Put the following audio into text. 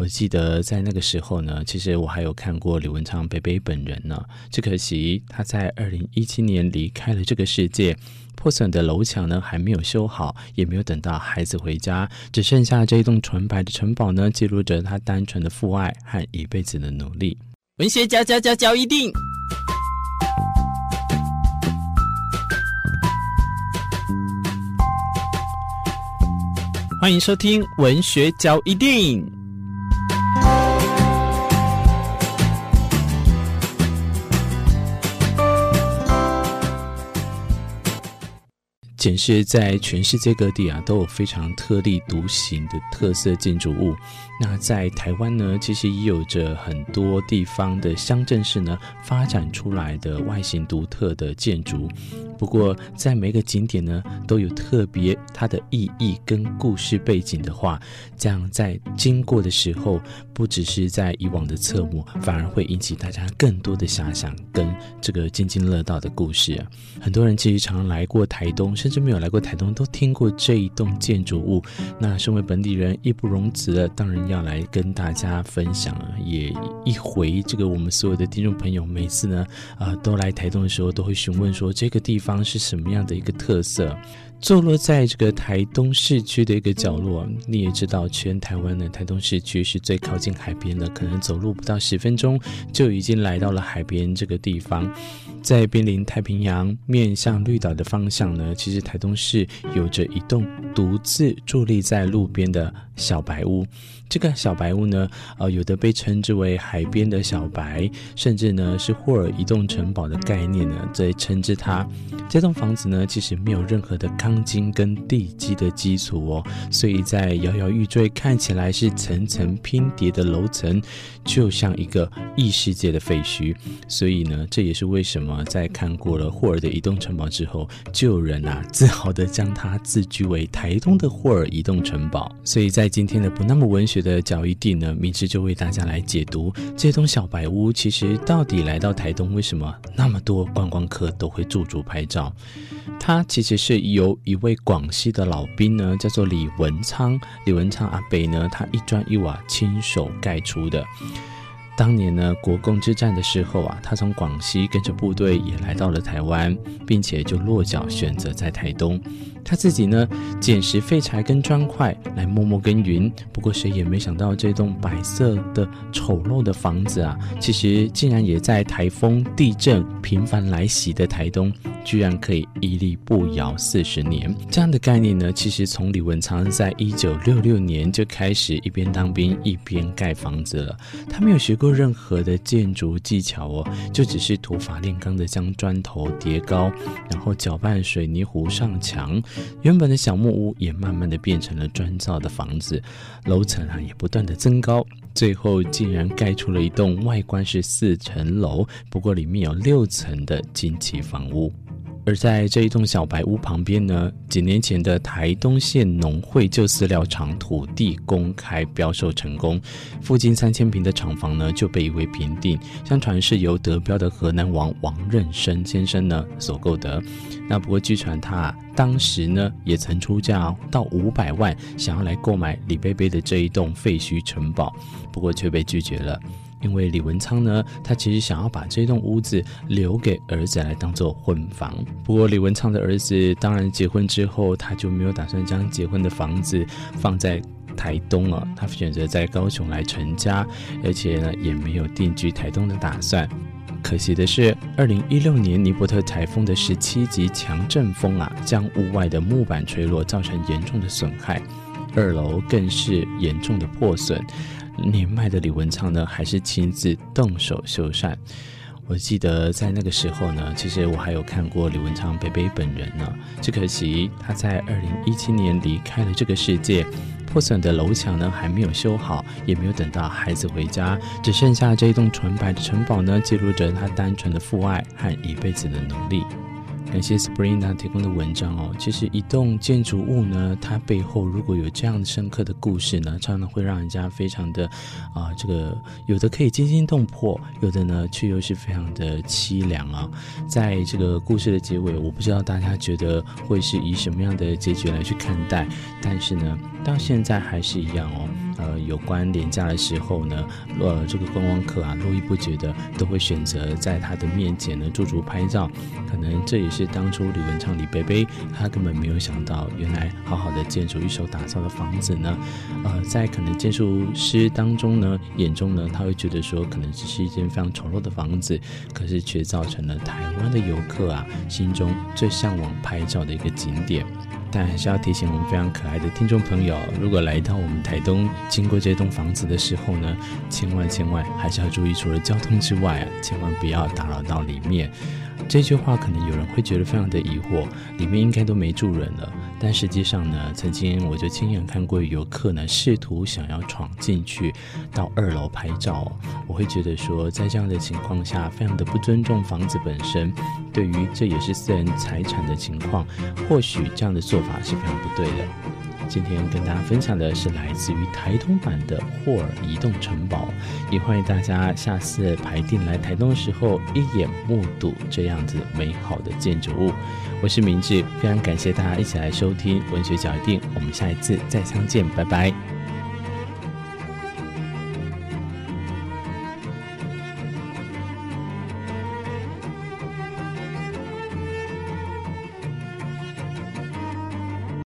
我记得在那个时候呢，其实我还有看过李文昌北北本人呢，只可惜他在二零一七年离开了这个世界。破损的楼墙呢，还没有修好，也没有等到孩子回家，只剩下这一栋纯白的城堡呢，记录着他单纯的父爱和一辈子的努力。文学嚼嚼嚼嚼一定，欢迎收听文学嚼一定。简直在全世界各地啊，都有非常特立独行的特色建筑物。那在台湾呢，其实也有着很多地方的乡镇市呢，发展出来的外形独特的建筑。不过，在每个景点呢，都有特别它的意义跟故事背景的话，这样在经过的时候，不只是在以往的侧目，反而会引起大家更多的遐想跟这个津津乐道的故事啊。很多人其实常常来过台东，甚至没有来过台东，都听过这一栋建筑物。那身为本地人，义不容辞的，当然要来跟大家分享啊。也一回这个我们所有的听众朋友，每次呢，啊、都来台东的时候，都会询问说这个地方是什么样的一个特色。坐落在这个台东市区的一个角落，你也知道，全台湾的台东市区是最靠近海边的，可能走路不到十分钟就已经来到了海边这个地方。在濒临太平洋、面向绿岛的方向呢，其实台东市有着一栋独自伫立在路边的小白屋。这个小白屋呢，呃，有的被称之为海边的小白，甚至呢是霍尔移动城堡的概念呢，在称之它。这栋房子呢，其实没有任何的看钢筋跟地基的基础哦，所以在摇摇欲坠，看起来是层层拼叠的楼层，就像一个异世界的废墟。所以呢，这也是为什么在看过了霍尔的移动城堡之后，就有人啊自豪地将它自居为台东的霍尔移动城堡。所以在今天的不那么文学的嚼一地呢，明智就为大家来解读这栋小白屋，其实到底来到台东，为什么那么多观光客都会驻足拍照？它其实是由一位广西的老兵呢，叫做李文昌，李文昌阿北呢，他一砖一瓦亲手盖出的。当年呢，国共之战的时候啊，他从广西跟着部队也来到了台湾，并且就落脚选择在台东。他自己呢，捡拾废柴跟砖块来默默耕耘。不过谁也没想到，这栋白色的丑陋的房子啊，其实竟然也在台风、地震频繁来袭的台东，居然可以屹立不摇四十年。这样的概念呢，其实从李文昌在一九六六年就开始一边当兵一边盖房子了。他没有学过。任何的建筑技巧哦，就只是土法炼钢的将砖头叠高，然后搅拌水泥糊上墙。原本的小木屋也慢慢的变成了砖造的房子，楼层啊也不断的增高，最后竟然盖出了一栋外观是四层楼，不过里面有六层的惊奇房屋。而在这一栋小白屋旁边呢，几年前的台东县农会旧饲料厂土地公开标售成功，附近三千坪的厂房呢就被一位平定，相传是由得标的河南王王任生先生呢所购得。那不过据传他当时呢也曾出价到五百万，想要来购买李贝贝的这一栋废墟城堡，不过却被拒绝了。因为李文昌呢，他其实想要把这栋屋子留给儿子来当做婚房。不过李文昌的儿子当然结婚之后，他就没有打算将结婚的房子放在台东了，他选择在高雄来成家，而且呢也没有定居台东的打算。可惜的是，二零一六年尼伯特台风的十七级强阵风啊，将屋外的木板吹落，造成严重的损害，二楼更是严重的破损。年迈的李文昌呢，还是亲自动手修缮。我记得在那个时候呢，其实我还有看过李文昌北北本人呢。只可惜他在二零一七年离开了这个世界，破损的楼墙呢还没有修好，也没有等到孩子回家，只剩下这一栋纯白的城堡呢，记录着他单纯的父爱和一辈子的努力。感谢 Spring 提供的文章哦。其实一栋建筑物呢，它背后如果有这样深刻的故事呢，常常会让人家非常的啊、这个有的可以惊心动魄，有的呢却又是非常的凄凉啊。在这个故事的结尾，我不知道大家觉得会是以什么样的结局来去看待，但是呢，到现在还是一样哦。呃有关廉价的时候呢，呃这个观光客啊络绎不绝的都会选择在他的面前呢驻足拍照，可能这也是当初李文昌李伯伯他根本没有想到，原来好好的建筑一手打造的房子呢，呃在可能建筑师当中呢眼中呢他会觉得说可能只是一间非常丑陋的房子，可是却造成了台湾的游客啊心中最向往拍照的一个景点。但还是要提醒我们非常可爱的听众朋友，如果来到我们台东经过这栋房子的时候呢，千万千万还是要注意，除了交通之外啊，千万不要打扰到里面。这句话可能有人会觉得非常的疑惑，里面应该都没住人了。但实际上呢，曾经我就亲眼看过游客呢试图想要闯进去到二楼拍照，我会觉得说，在这样的情况下，非常的不尊重房子本身。对于这也是私人财产的情况，或许这样的做法是非常不对的。今天跟大家分享的是来自于台东版的霍尔移动城堡，也欢迎大家下次排定来台东的时候，一眼目睹这样子美好的建筑物。我是明志，非常感谢大家一起来收听文学角一定，我们下一次再相见，拜拜。